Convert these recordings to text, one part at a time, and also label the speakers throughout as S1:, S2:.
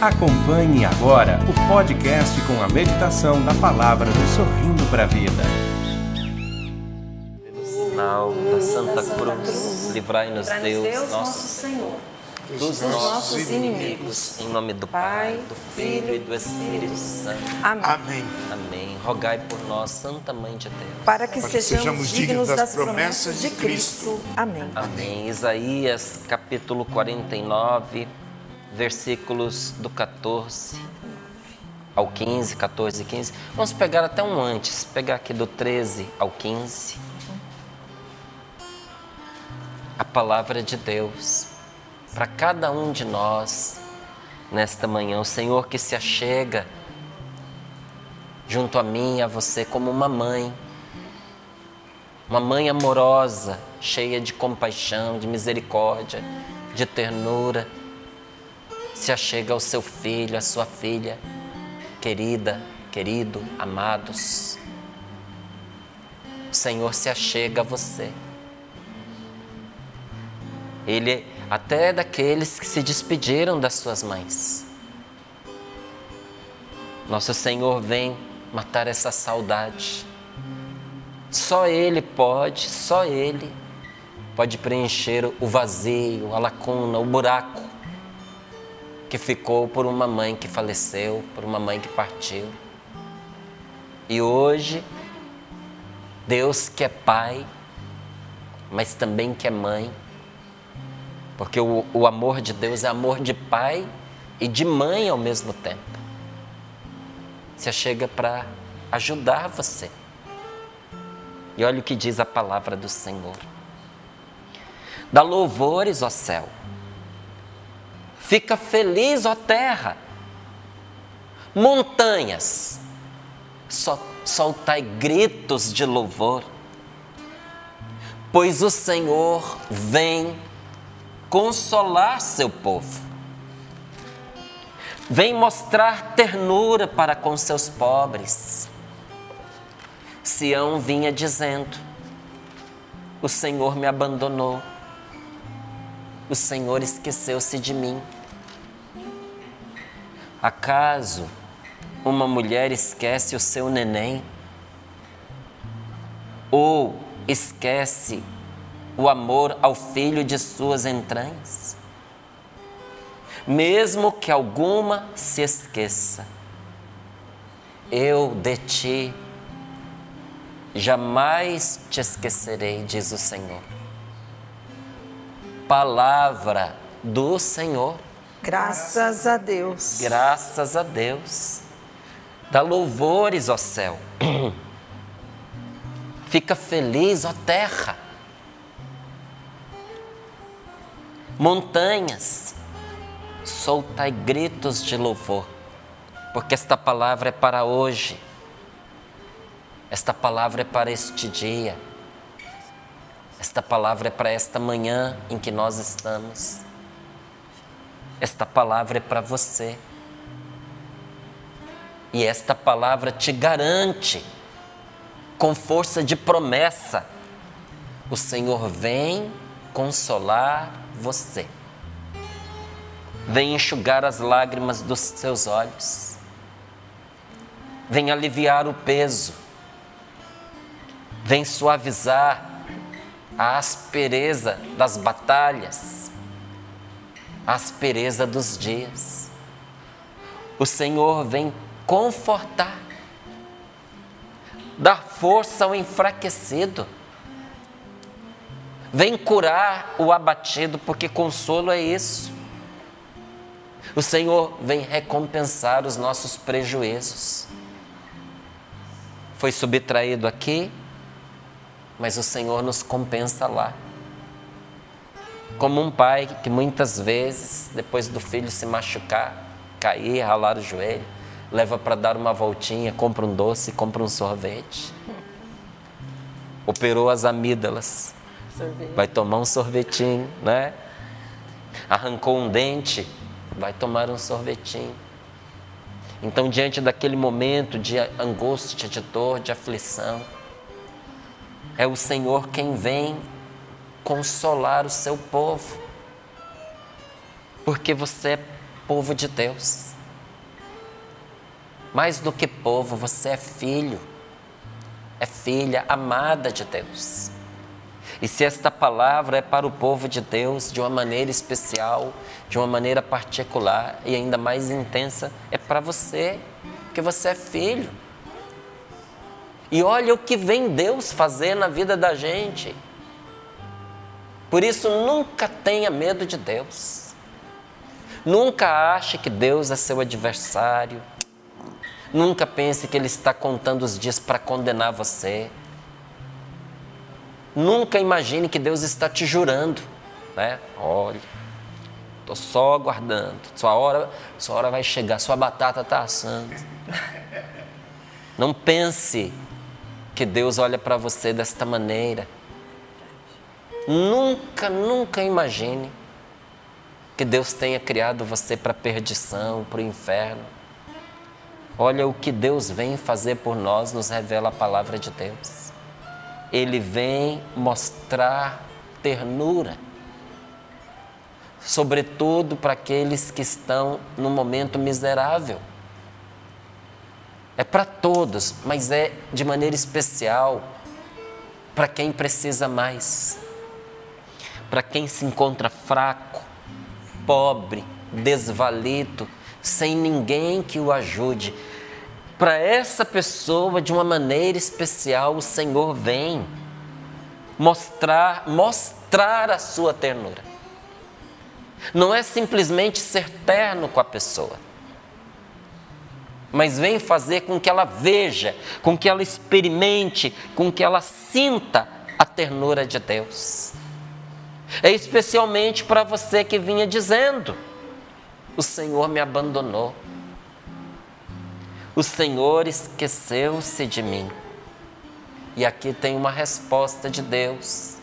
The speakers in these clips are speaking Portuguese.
S1: Acompanhe agora o podcast com a meditação da palavra do Sorrindo para a Vida.
S2: Pelo sinal da Santa Cruz, livrai-nos Deus, nosso
S3: Senhor,
S2: dos nossos inimigos, em nome do Pai, do Filho e do Espírito Santo.
S3: Amém.
S4: Amém.
S2: Rogai por nós, Santa Mãe de Deus.
S3: Para que sejamos
S4: sejamos
S3: dignos
S4: dignos
S3: das promessas de Cristo. Amém.
S2: Amém. Isaías capítulo 49, versículos do 14 ao 15, 14 e 15. Vamos pegar até um antes, pegar aqui do 13 ao 15. A palavra de Deus para cada um de nós nesta manhã. O Senhor que se achega junto a mim a você como uma mãe. Uma mãe amorosa, cheia de compaixão, de misericórdia, de ternura, se achega ao seu filho, à sua filha, querida, querido, amados. O Senhor se achega a você. Ele até daqueles que se despediram das suas mães. Nosso Senhor vem matar essa saudade. Só Ele pode, só Ele pode preencher o vazio, a lacuna, o buraco que ficou por uma mãe que faleceu, por uma mãe que partiu. E hoje, Deus que é Pai, mas também que é Mãe, porque o, o amor de Deus é amor de pai e de mãe ao mesmo tempo. Se chega para ajudar você. E olha o que diz a palavra do Senhor. Dá louvores, ó céu. Fica feliz, ó terra. Montanhas, sol, soltai gritos de louvor. Pois o Senhor vem consolar seu povo. Vem mostrar ternura para com seus pobres. Sião vinha dizendo: O Senhor me abandonou. O Senhor esqueceu-se de mim. Acaso uma mulher esquece o seu neném? Ou esquece o amor ao filho de suas entranhas? Mesmo que alguma se esqueça, eu de ti jamais te esquecerei, diz o Senhor. Palavra do Senhor.
S3: Graças a Deus.
S2: Graças a Deus. Dá louvores, ó céu. Fica feliz, ó terra. Montanhas, soltai gritos de louvor, porque esta palavra é para hoje, esta palavra é para este dia, esta palavra é para esta manhã em que nós estamos, esta palavra é para você, e esta palavra te garante, com força de promessa, o Senhor vem consolar você. Vem enxugar as lágrimas dos seus olhos. Vem aliviar o peso. Vem suavizar a aspereza das batalhas, aspereza dos dias. O Senhor vem confortar, dar força ao enfraquecido Vem curar o abatido, porque consolo é isso. O Senhor vem recompensar os nossos prejuízos. Foi subtraído aqui, mas o Senhor nos compensa lá. Como um pai que muitas vezes, depois do filho se machucar, cair, ralar o joelho, leva para dar uma voltinha, compra um doce, compra um sorvete. Operou as amígdalas Sorvete. vai tomar um sorvetinho, né? Arrancou um dente, vai tomar um sorvetinho. Então, diante daquele momento de angústia, de dor, de aflição, é o Senhor quem vem consolar o seu povo. Porque você é povo de Deus. Mais do que povo, você é filho, é filha amada de Deus. E se esta palavra é para o povo de Deus de uma maneira especial, de uma maneira particular e ainda mais intensa, é para você, porque você é filho. E olha o que vem Deus fazer na vida da gente. Por isso, nunca tenha medo de Deus. Nunca ache que Deus é seu adversário. Nunca pense que Ele está contando os dias para condenar você. Nunca imagine que Deus está te jurando, né? Olha, estou só aguardando, sua hora, sua hora vai chegar, sua batata está assando. Não pense que Deus olha para você desta maneira. Nunca, nunca imagine que Deus tenha criado você para perdição, para o inferno. Olha o que Deus vem fazer por nós, nos revela a palavra de Deus. Ele vem mostrar ternura, sobretudo para aqueles que estão no momento miserável. É para todos, mas é de maneira especial para quem precisa mais, para quem se encontra fraco, pobre, desvalido, sem ninguém que o ajude. Para essa pessoa, de uma maneira especial, o Senhor vem mostrar, mostrar a sua ternura. Não é simplesmente ser terno com a pessoa, mas vem fazer com que ela veja, com que ela experimente, com que ela sinta a ternura de Deus. É especialmente para você que vinha dizendo: o Senhor me abandonou. O Senhor esqueceu-se de mim. E aqui tem uma resposta de Deus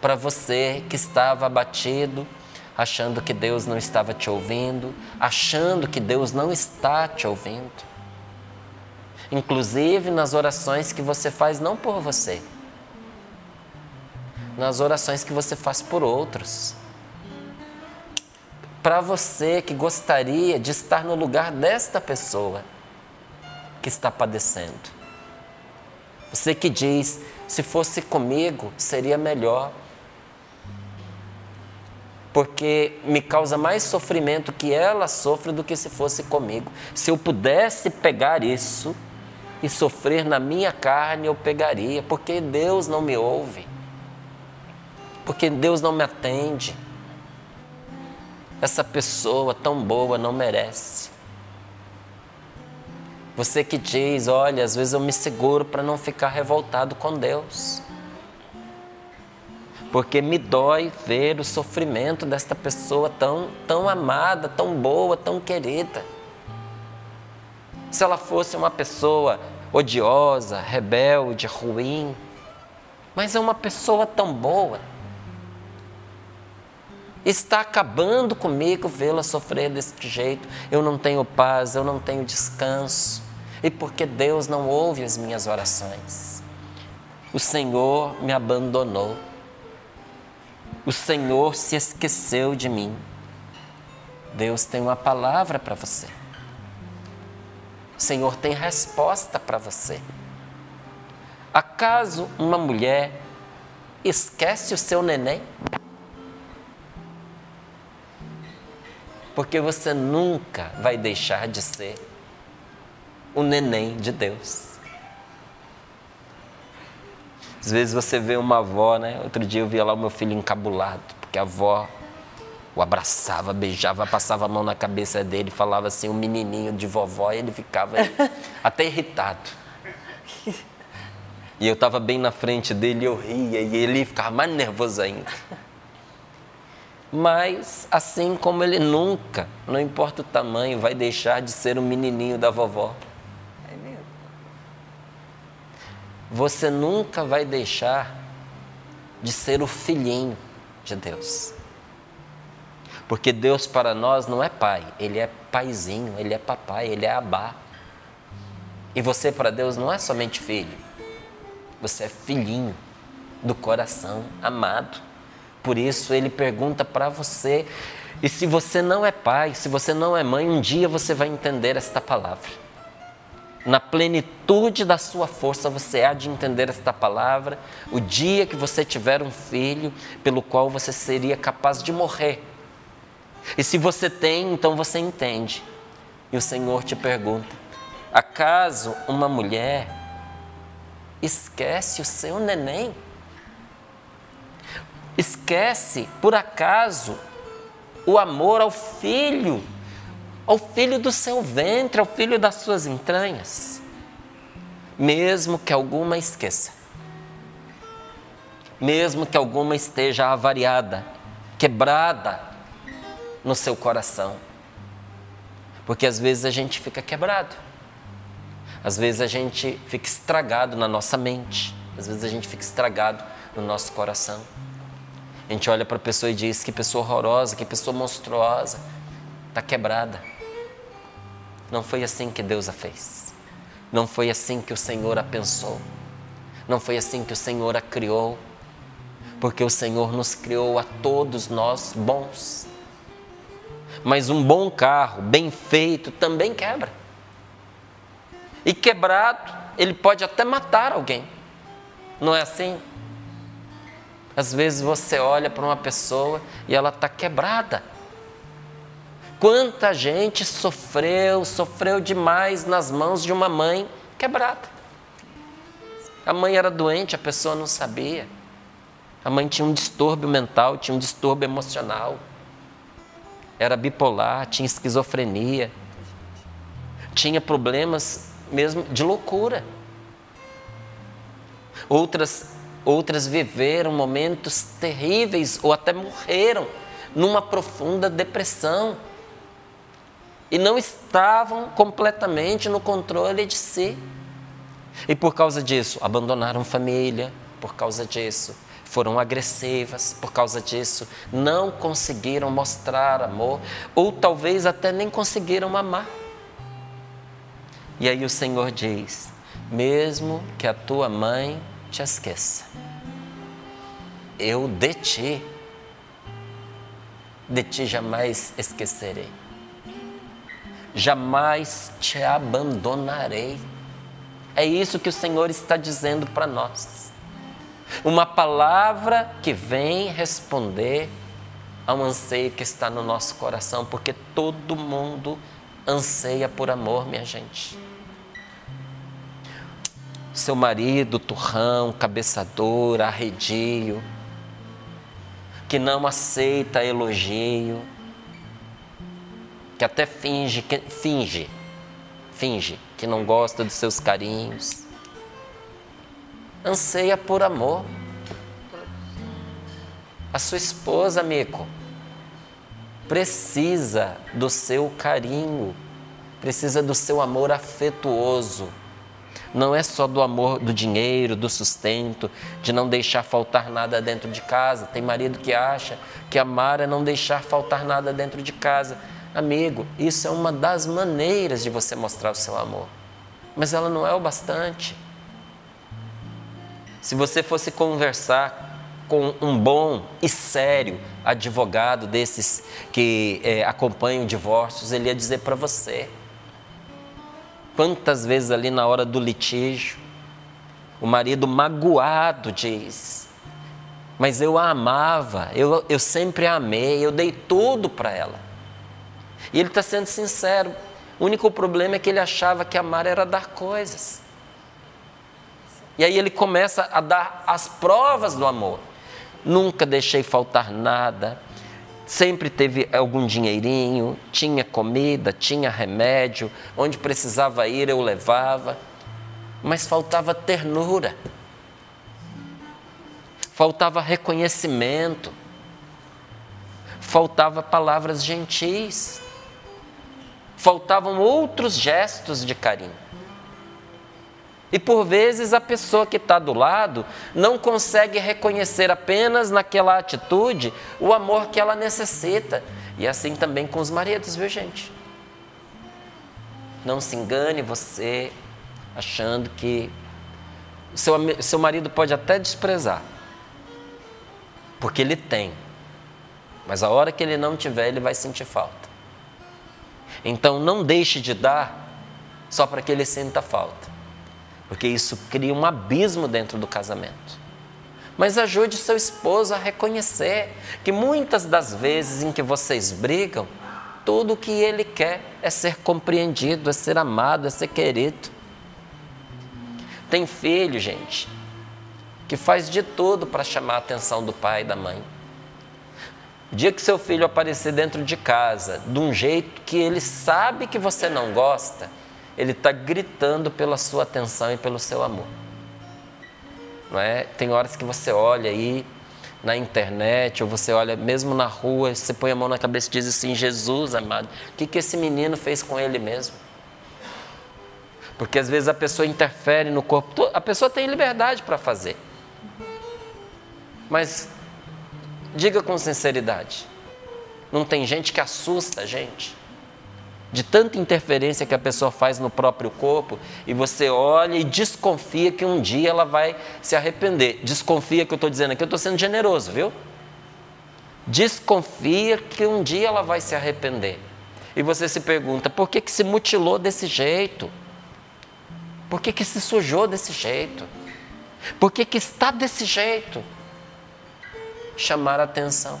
S2: para você que estava abatido, achando que Deus não estava te ouvindo, achando que Deus não está te ouvindo. Inclusive nas orações que você faz não por você, nas orações que você faz por outros. Para você que gostaria de estar no lugar desta pessoa que está padecendo. Você que diz: se fosse comigo, seria melhor. Porque me causa mais sofrimento que ela sofre do que se fosse comigo. Se eu pudesse pegar isso e sofrer na minha carne, eu pegaria, porque Deus não me ouve. Porque Deus não me atende. Essa pessoa tão boa não merece. Você que diz, olha, às vezes eu me seguro para não ficar revoltado com Deus. Porque me dói ver o sofrimento desta pessoa tão, tão amada, tão boa, tão querida. Se ela fosse uma pessoa odiosa, rebelde, ruim, mas é uma pessoa tão boa. Está acabando comigo vê-la sofrer deste jeito. Eu não tenho paz, eu não tenho descanso e porque Deus não ouve as minhas orações. O Senhor me abandonou. O Senhor se esqueceu de mim. Deus tem uma palavra para você. O Senhor tem resposta para você. Acaso uma mulher esquece o seu neném? Porque você nunca vai deixar de ser o neném de Deus. Às vezes você vê uma avó, né? Outro dia eu via lá o meu filho encabulado, porque a avó o abraçava, beijava, passava a mão na cabeça dele, falava assim, o um menininho de vovó, e ele ficava até irritado. E eu estava bem na frente dele, eu ria, e ele ficava mais nervoso ainda. Mas, assim como ele nunca, não importa o tamanho, vai deixar de ser o menininho da vovó. você nunca vai deixar de ser o filhinho de Deus. Porque Deus para nós não é pai, Ele é paizinho, Ele é papai, Ele é abá. E você para Deus não é somente filho, você é filhinho do coração amado. Por isso Ele pergunta para você E se você não é pai, se você não é mãe, um dia você vai entender esta palavra. Na plenitude da sua força, você há de entender esta palavra. O dia que você tiver um filho pelo qual você seria capaz de morrer. E se você tem, então você entende. E o Senhor te pergunta: acaso uma mulher esquece o seu neném? Esquece, por acaso, o amor ao filho, ao filho do seu ventre, ao filho das suas entranhas? Mesmo que alguma esqueça, mesmo que alguma esteja avariada, quebrada no seu coração, porque às vezes a gente fica quebrado. Às vezes a gente fica estragado na nossa mente. Às vezes a gente fica estragado no nosso coração. A gente olha para a pessoa e diz que pessoa horrorosa, que pessoa monstruosa, está quebrada. Não foi assim que Deus a fez. Não foi assim que o Senhor a pensou. Não foi assim que o Senhor a criou. Porque o Senhor nos criou a todos nós bons. Mas um bom carro, bem feito, também quebra. E quebrado, ele pode até matar alguém. Não é assim? Às vezes você olha para uma pessoa e ela está quebrada. Quanta gente sofreu, sofreu demais nas mãos de uma mãe quebrada. A mãe era doente, a pessoa não sabia. A mãe tinha um distúrbio mental, tinha um distúrbio emocional era bipolar, tinha esquizofrenia, tinha problemas mesmo de loucura. Outras, outras viveram momentos terríveis ou até morreram numa profunda depressão e não estavam completamente no controle de si. E por causa disso, abandonaram família, por causa disso, foram agressivas por causa disso, não conseguiram mostrar amor, ou talvez até nem conseguiram amar. E aí o Senhor diz: mesmo que a tua mãe te esqueça, eu de ti, de ti jamais esquecerei, jamais te abandonarei. É isso que o Senhor está dizendo para nós. Uma palavra que vem responder ao anseio que está no nosso coração, porque todo mundo anseia por amor, minha gente. Seu marido, turrão, cabeçador, arredio, que não aceita elogio, que até finge, que, finge, finge que não gosta dos seus carinhos anseia por amor. A sua esposa, amigo, precisa do seu carinho, precisa do seu amor afetuoso. Não é só do amor do dinheiro, do sustento, de não deixar faltar nada dentro de casa. Tem marido que acha que amar é não deixar faltar nada dentro de casa. Amigo, isso é uma das maneiras de você mostrar o seu amor. Mas ela não é o bastante. Se você fosse conversar com um bom e sério advogado desses que é, acompanham divórcios, ele ia dizer para você: quantas vezes ali na hora do litígio, o marido magoado diz: Mas eu a amava, eu, eu sempre a amei, eu dei tudo para ela. E ele está sendo sincero. O único problema é que ele achava que amar era dar coisas. E aí ele começa a dar as provas do amor. Nunca deixei faltar nada, sempre teve algum dinheirinho, tinha comida, tinha remédio, onde precisava ir eu levava, mas faltava ternura, faltava reconhecimento, faltava palavras gentis, faltavam outros gestos de carinho. E por vezes a pessoa que está do lado não consegue reconhecer apenas naquela atitude o amor que ela necessita. E assim também com os maridos, viu gente? Não se engane você achando que seu, seu marido pode até desprezar, porque ele tem. Mas a hora que ele não tiver, ele vai sentir falta. Então não deixe de dar só para que ele sinta falta. Porque isso cria um abismo dentro do casamento. Mas ajude seu esposo a reconhecer que muitas das vezes em que vocês brigam, tudo o que ele quer é ser compreendido, é ser amado, é ser querido. Tem filho, gente, que faz de tudo para chamar a atenção do pai e da mãe. O dia que seu filho aparecer dentro de casa de um jeito que ele sabe que você não gosta, ele está gritando pela sua atenção e pelo seu amor. Não é? Tem horas que você olha aí na internet, ou você olha mesmo na rua, você põe a mão na cabeça e diz assim: Jesus amado, o que, que esse menino fez com ele mesmo? Porque às vezes a pessoa interfere no corpo, a pessoa tem liberdade para fazer. Mas diga com sinceridade, não tem gente que assusta a gente? De tanta interferência que a pessoa faz no próprio corpo, e você olha e desconfia que um dia ela vai se arrepender. Desconfia que eu estou dizendo aqui, eu estou sendo generoso, viu? Desconfia que um dia ela vai se arrepender. E você se pergunta, por que, que se mutilou desse jeito? Por que, que se sujou desse jeito? Por que, que está desse jeito? Chamar a atenção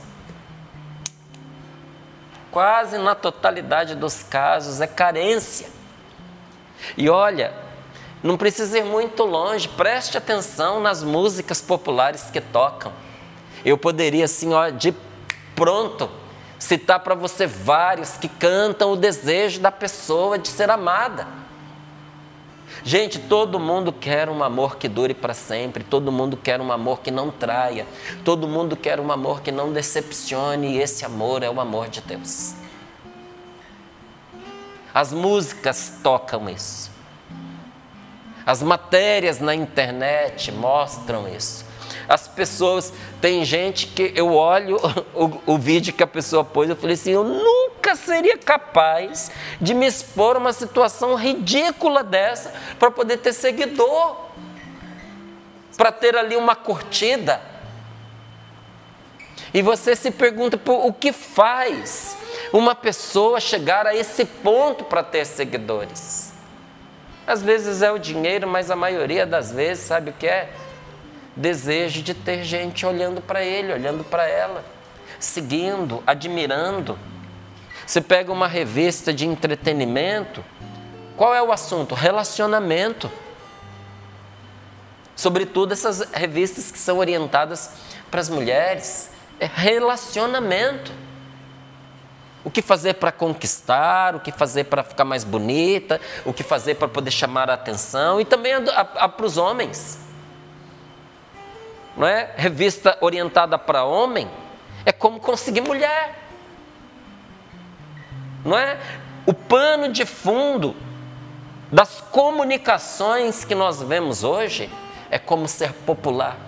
S2: quase na totalidade dos casos, é carência. E olha, não precisa ir muito longe, preste atenção nas músicas populares que tocam. Eu poderia, assim, ó, de pronto, citar para você vários que cantam o desejo da pessoa de ser amada. Gente, todo mundo quer um amor que dure para sempre, todo mundo quer um amor que não traia, todo mundo quer um amor que não decepcione, e esse amor é o amor de Deus. As músicas tocam isso. As matérias na internet mostram isso. As pessoas, tem gente que eu olho o, o vídeo que a pessoa pôs, eu falei assim: eu nunca seria capaz de me expor a uma situação ridícula dessa para poder ter seguidor, para ter ali uma curtida. E você se pergunta o que faz uma pessoa chegar a esse ponto para ter seguidores. Às vezes é o dinheiro, mas a maioria das vezes, sabe o que é? Desejo de ter gente olhando para ele, olhando para ela, seguindo, admirando. Você pega uma revista de entretenimento, qual é o assunto? Relacionamento. Sobretudo essas revistas que são orientadas para as mulheres, é relacionamento. O que fazer para conquistar, o que fazer para ficar mais bonita, o que fazer para poder chamar a atenção e também para os homens não é? Revista orientada para homem é como conseguir mulher. Não é? O pano de fundo das comunicações que nós vemos hoje é como ser popular,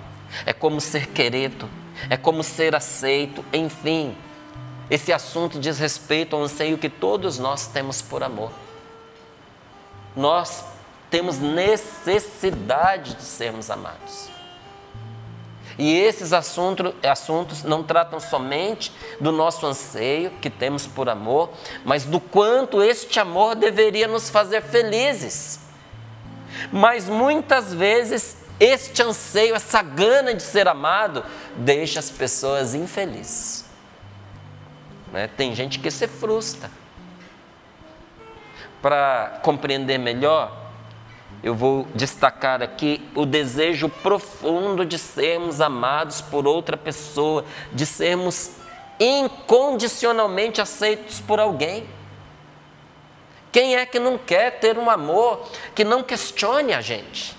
S2: é como ser querido, é como ser aceito, enfim. Esse assunto diz respeito ao anseio que todos nós temos por amor. Nós temos necessidade de sermos amados. E esses assuntos, assuntos não tratam somente do nosso anseio que temos por amor, mas do quanto este amor deveria nos fazer felizes. Mas muitas vezes este anseio, essa gana de ser amado, deixa as pessoas infelizes. Né? Tem gente que se frustra. Para compreender melhor, eu vou destacar aqui o desejo profundo de sermos amados por outra pessoa, de sermos incondicionalmente aceitos por alguém. Quem é que não quer ter um amor que não questione a gente,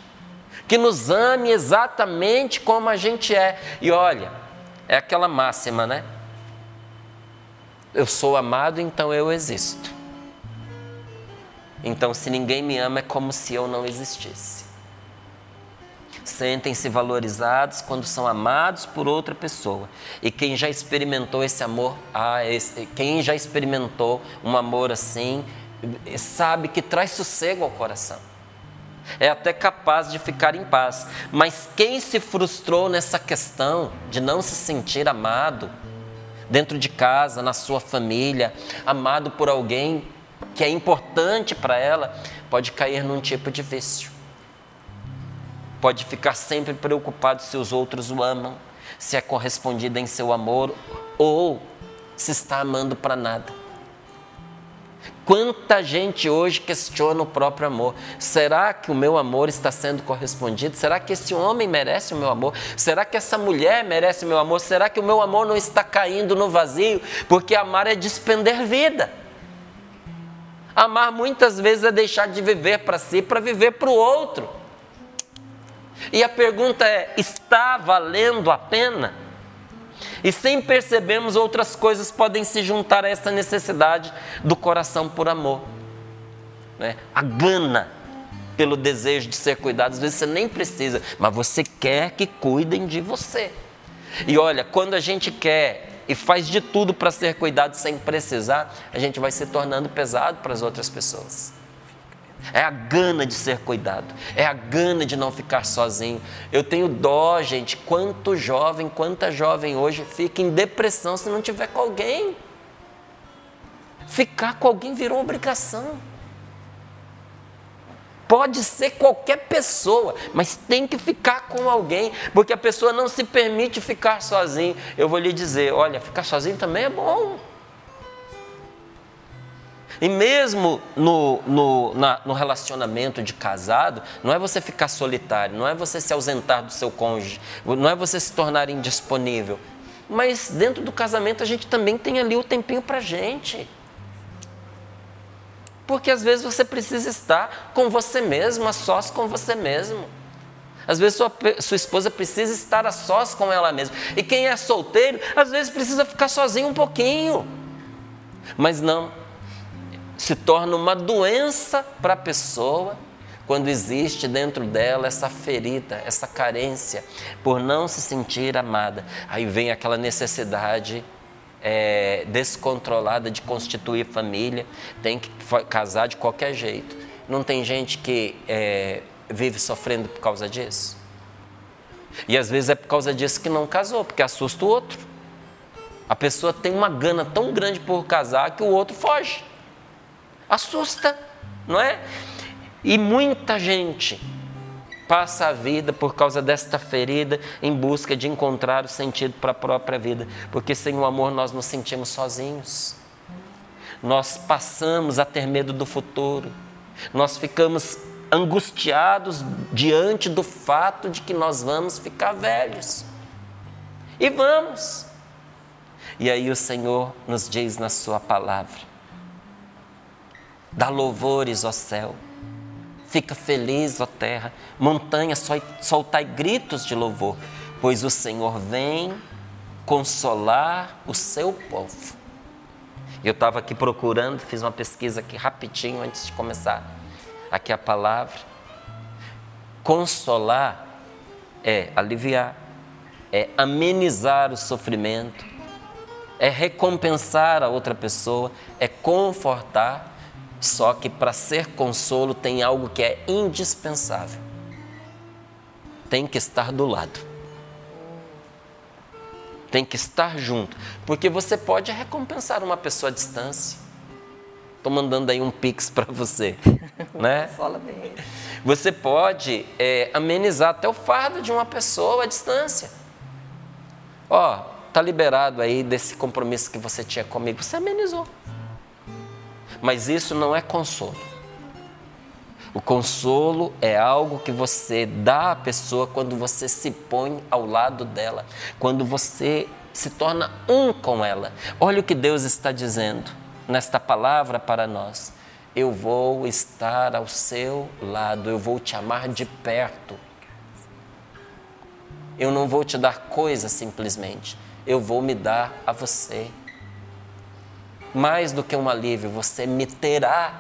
S2: que nos ame exatamente como a gente é? E olha, é aquela máxima, né? Eu sou amado, então eu existo. Então, se ninguém me ama, é como se eu não existisse. Sentem-se valorizados quando são amados por outra pessoa. E quem já experimentou esse amor, ah, esse, quem já experimentou um amor assim, sabe que traz sossego ao coração. É até capaz de ficar em paz. Mas quem se frustrou nessa questão de não se sentir amado, dentro de casa, na sua família, amado por alguém que é importante para ela, pode cair num tipo de vício. Pode ficar sempre preocupado se os outros o amam, se é correspondida em seu amor ou se está amando para nada. Quanta gente hoje questiona o próprio amor. Será que o meu amor está sendo correspondido? Será que esse homem merece o meu amor? Será que essa mulher merece o meu amor? Será que o meu amor não está caindo no vazio? Porque amar é despender vida. Amar muitas vezes é deixar de viver para si para viver para o outro. E a pergunta é: está valendo a pena? E sem percebermos, outras coisas podem se juntar a essa necessidade do coração por amor. Né? A gana pelo desejo de ser cuidado, às vezes você nem precisa, mas você quer que cuidem de você. E olha, quando a gente quer e faz de tudo para ser cuidado sem precisar, a gente vai se tornando pesado para as outras pessoas. É a gana de ser cuidado, é a gana de não ficar sozinho. Eu tenho dó, gente, quanto jovem, quanta jovem hoje fica em depressão se não tiver com alguém. Ficar com alguém virou obrigação. Pode ser qualquer pessoa, mas tem que ficar com alguém, porque a pessoa não se permite ficar sozinho. Eu vou lhe dizer, olha, ficar sozinho também é bom. E mesmo no, no, na, no relacionamento de casado, não é você ficar solitário, não é você se ausentar do seu cônjuge, não é você se tornar indisponível. Mas dentro do casamento a gente também tem ali o tempinho para gente. Porque às vezes você precisa estar com você mesmo, a sós com você mesmo. Às vezes sua, sua esposa precisa estar a sós com ela mesma. E quem é solteiro, às vezes precisa ficar sozinho um pouquinho. Mas não, se torna uma doença para a pessoa quando existe dentro dela essa ferida, essa carência, por não se sentir amada. Aí vem aquela necessidade é, descontrolada de constituir família, tem que casar de qualquer jeito. Não tem gente que é, vive sofrendo por causa disso? E às vezes é por causa disso que não casou, porque assusta o outro. A pessoa tem uma gana tão grande por casar que o outro foge assusta, não é? E muita gente passa a vida por causa desta ferida em busca de encontrar o sentido para a própria vida, porque sem o amor nós nos sentimos sozinhos. Nós passamos a ter medo do futuro. Nós ficamos angustiados diante do fato de que nós vamos ficar velhos. E vamos. E aí o Senhor nos diz na sua palavra: Dá louvores, ó céu. Fica feliz, ó terra. Montanha, soltai gritos de louvor, pois o Senhor vem consolar o seu povo. Eu estava aqui procurando, fiz uma pesquisa aqui rapidinho antes de começar aqui a palavra. Consolar é aliviar, é amenizar o sofrimento, é recompensar a outra pessoa, é confortar só que para ser consolo tem algo que é indispensável. Tem que estar do lado. Tem que estar junto. Porque você pode recompensar uma pessoa à distância. Estou mandando aí um pix para você. né? Você pode é, amenizar até o fardo de uma pessoa à distância. Ó, tá liberado aí desse compromisso que você tinha comigo. Você amenizou. Mas isso não é consolo. O consolo é algo que você dá à pessoa quando você se põe ao lado dela, quando você se torna um com ela. Olha o que Deus está dizendo nesta palavra para nós. Eu vou estar ao seu lado, eu vou te amar de perto. Eu não vou te dar coisa simplesmente, eu vou me dar a você mais do que um alívio, você me terá.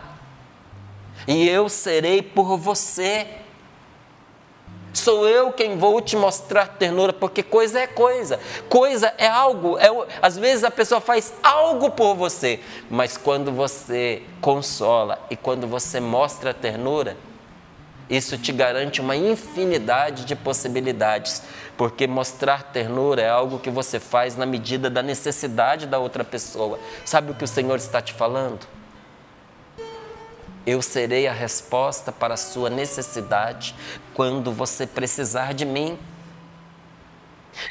S2: E eu serei por você. Sou eu quem vou te mostrar ternura, porque coisa é coisa, coisa é algo. É, às vezes a pessoa faz algo por você, mas quando você consola e quando você mostra ternura, isso te garante uma infinidade de possibilidades, porque mostrar ternura é algo que você faz na medida da necessidade da outra pessoa. Sabe o que o Senhor está te falando? Eu serei a resposta para a sua necessidade quando você precisar de mim.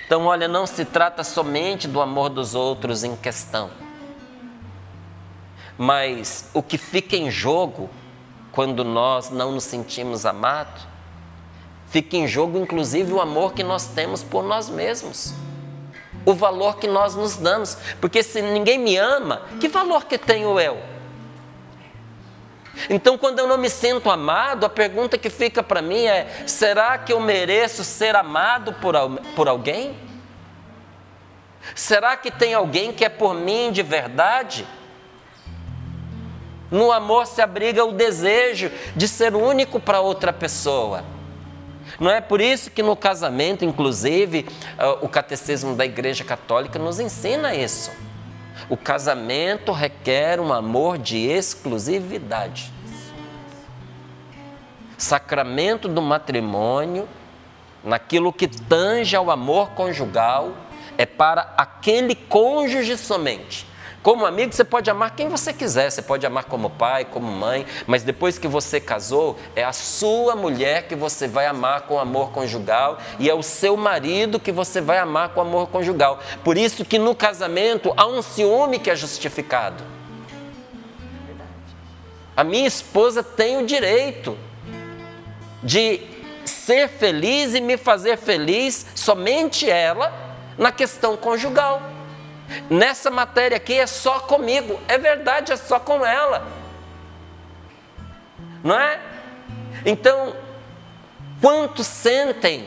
S2: Então, olha, não se trata somente do amor dos outros em questão, mas o que fica em jogo quando nós não nos sentimos amados, fica em jogo inclusive o amor que nós temos por nós mesmos. O valor que nós nos damos, porque se ninguém me ama, que valor que tenho eu? Então, quando eu não me sinto amado, a pergunta que fica para mim é: será que eu mereço ser amado por, por alguém? Será que tem alguém que é por mim de verdade? No amor se abriga o desejo de ser único para outra pessoa. Não é por isso que no casamento, inclusive, ah, o catecismo da Igreja Católica nos ensina isso. O casamento requer um amor de exclusividade. Sacramento do matrimônio, naquilo que tange ao amor conjugal, é para aquele cônjuge somente. Como amigo, você pode amar quem você quiser, você pode amar como pai, como mãe, mas depois que você casou, é a sua mulher que você vai amar com amor conjugal e é o seu marido que você vai amar com amor conjugal. Por isso que no casamento há um ciúme que é justificado. A minha esposa tem o direito de ser feliz e me fazer feliz, somente ela, na questão conjugal. Nessa matéria aqui é só comigo, é verdade, é só com ela. Não é? Então, quantos sentem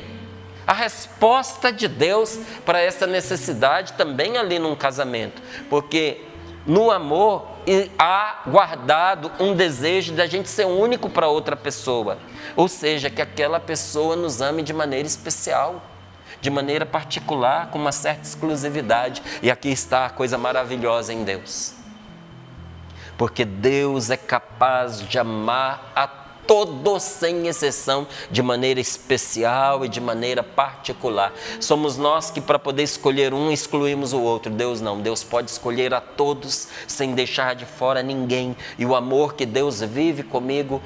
S2: a resposta de Deus para essa necessidade também ali num casamento? Porque no amor há guardado um desejo da gente ser único para outra pessoa, ou seja, que aquela pessoa nos ame de maneira especial de maneira particular, com uma certa exclusividade. E aqui está a coisa maravilhosa em Deus. Porque Deus é capaz de amar a todos sem exceção, de maneira especial e de maneira particular. Somos nós que, para poder escolher um, excluímos o outro. Deus não. Deus pode escolher a todos sem deixar de fora ninguém. E o amor que Deus vive comigo,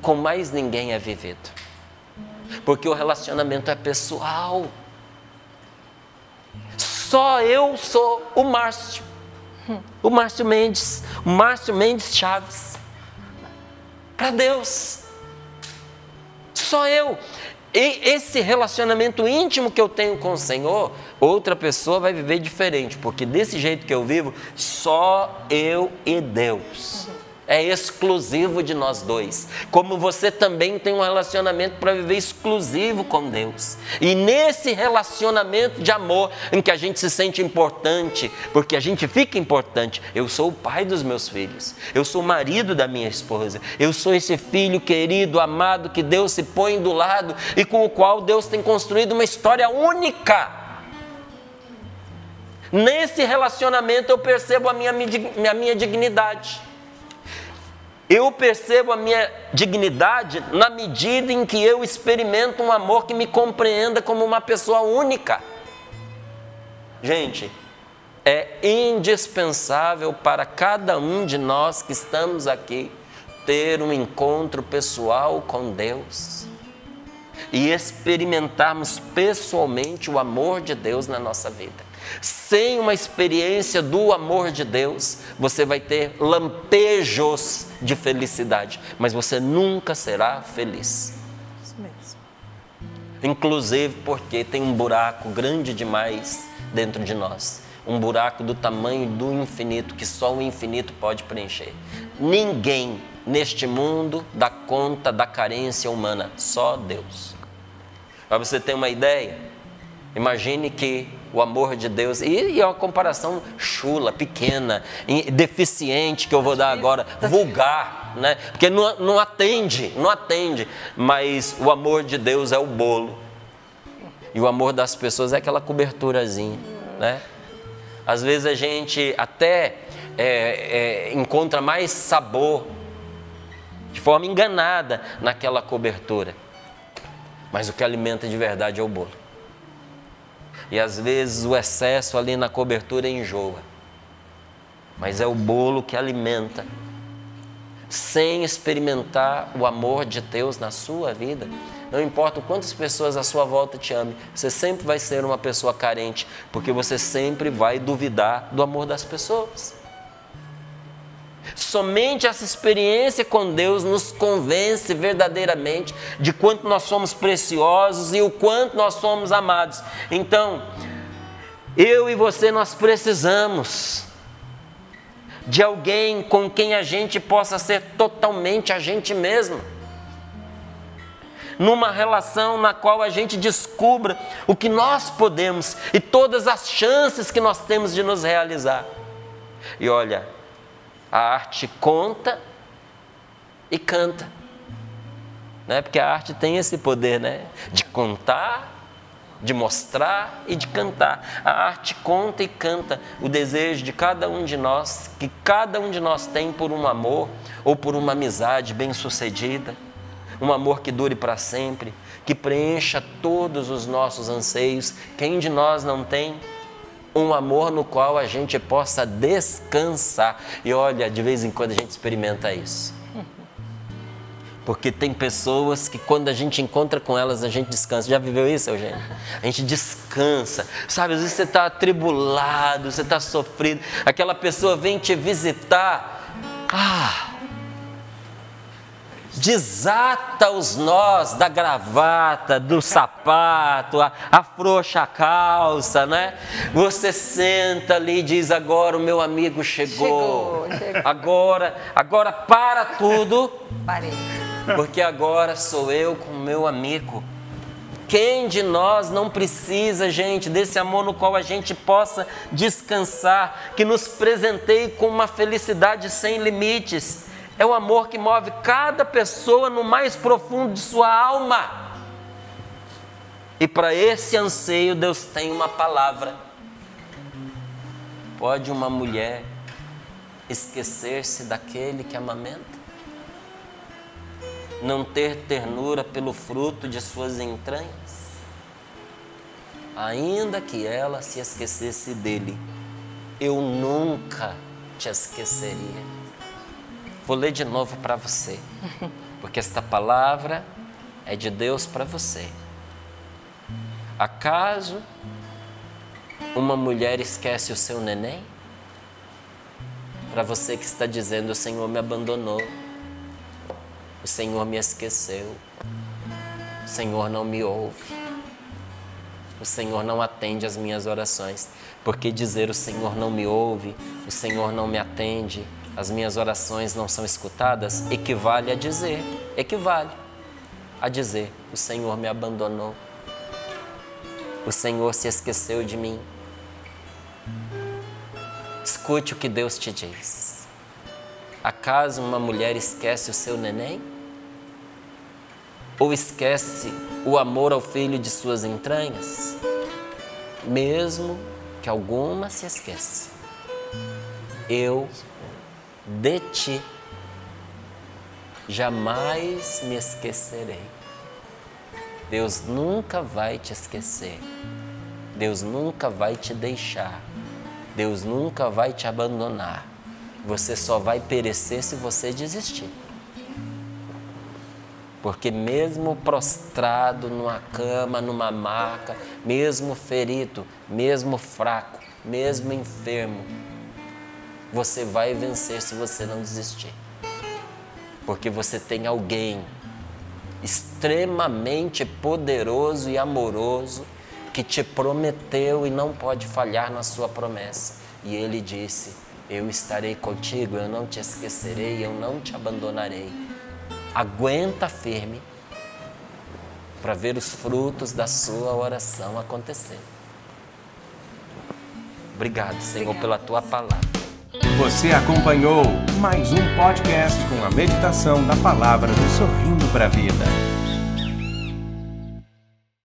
S2: com mais ninguém é vivido porque o relacionamento é pessoal. Só eu sou o Márcio, o Márcio Mendes, o Márcio Mendes Chaves. Para Deus, só eu. E esse relacionamento íntimo que eu tenho com o Senhor, outra pessoa vai viver diferente, porque desse jeito que eu vivo, só eu e Deus é exclusivo de nós dois. Como você também tem um relacionamento para viver exclusivo com Deus. E nesse relacionamento de amor, em que a gente se sente importante, porque a gente fica importante. Eu sou o pai dos meus filhos, eu sou o marido da minha esposa, eu sou esse filho querido, amado, que Deus se põe do lado e com o qual Deus tem construído uma história única. Nesse relacionamento eu percebo a minha, a minha dignidade. Eu percebo a minha dignidade na medida em que eu experimento um amor que me compreenda como uma pessoa única. Gente, é indispensável para cada um de nós que estamos aqui ter um encontro pessoal com Deus e experimentarmos pessoalmente o amor de Deus na nossa vida. Sem uma experiência do amor de Deus, você vai ter lampejos de felicidade, mas você nunca será feliz. Isso mesmo. Inclusive porque tem um buraco grande demais dentro de nós um buraco do tamanho do infinito que só o infinito pode preencher. Ninguém neste mundo dá conta da carência humana, só Deus. Para você ter uma ideia, imagine que o amor de Deus. E, é uma comparação chula, pequena, deficiente que eu vou dar agora, vulgar, né? Porque não, não atende, não atende. Mas o amor de Deus é o bolo. E o amor das pessoas é aquela coberturazinha, né? Às vezes a gente até é, é, encontra mais sabor de forma enganada naquela cobertura. Mas o que alimenta de verdade é o bolo. E às vezes o excesso ali na cobertura enjoa. Mas é o bolo que alimenta. Sem experimentar o amor de Deus na sua vida, não importa quantas pessoas à sua volta te amem, você sempre vai ser uma pessoa carente, porque você sempre vai duvidar do amor das pessoas. Somente essa experiência com Deus nos convence verdadeiramente de quanto nós somos preciosos e o quanto nós somos amados. Então, eu e você nós precisamos de alguém com quem a gente possa ser totalmente a gente mesmo. Numa relação na qual a gente descubra o que nós podemos e todas as chances que nós temos de nos realizar. E olha, a arte conta e canta. Né? Porque a arte tem esse poder né? de contar, de mostrar e de cantar. A arte conta e canta o desejo de cada um de nós, que cada um de nós tem por um amor ou por uma amizade bem-sucedida, um amor que dure para sempre, que preencha todos os nossos anseios. Quem de nós não tem? Um amor no qual a gente possa descansar. E olha, de vez em quando a gente experimenta isso. Porque tem pessoas que quando a gente encontra com elas, a gente descansa. Já viveu isso, Eugênio? A gente descansa. Sabe, às vezes você está atribulado, você está sofrido. Aquela pessoa vem te visitar. Ah, desata os nós da gravata, do sapato, afrouxa a calça, né? Você senta ali e diz: agora o meu amigo chegou. chegou, chegou. Agora, agora para tudo.
S3: Parei.
S2: Porque agora sou eu com o meu amigo. Quem de nós não precisa, gente, desse amor no qual a gente possa descansar, que nos presenteie com uma felicidade sem limites? É o amor que move cada pessoa no mais profundo de sua alma. E para esse anseio, Deus tem uma palavra. Pode uma mulher esquecer-se daquele que amamenta? Não ter ternura pelo fruto de suas entranhas? Ainda que ela se esquecesse dele, eu nunca te esqueceria. Vou ler de novo para você, porque esta palavra é de Deus para você. Acaso uma mulher esquece o seu neném? Para você que está dizendo: O Senhor me abandonou, o Senhor me esqueceu, o Senhor não me ouve, o Senhor não atende às minhas orações. Porque dizer o Senhor não me ouve, o Senhor não me atende, as minhas orações não são escutadas, equivale a dizer, equivale a dizer: o Senhor me abandonou, o Senhor se esqueceu de mim. Escute o que Deus te diz. Acaso uma mulher esquece o seu neném? Ou esquece o amor ao filho de suas entranhas? Mesmo que alguma se esqueça, eu de ti jamais me esquecerei. Deus nunca vai te esquecer. Deus nunca vai te deixar. Deus nunca vai te abandonar. Você só vai perecer se você desistir. Porque mesmo prostrado numa cama, numa maca, mesmo ferido, mesmo fraco, mesmo enfermo, você vai vencer se você não desistir. Porque você tem alguém extremamente poderoso e amoroso que te prometeu e não pode falhar na sua promessa. E ele disse: Eu estarei contigo, eu não te esquecerei, eu não te abandonarei. Aguenta firme para ver os frutos da sua oração acontecer. Obrigado, Senhor, pela tua palavra.
S1: Você acompanhou mais um podcast com a meditação da palavra do Sorrindo para a Vida.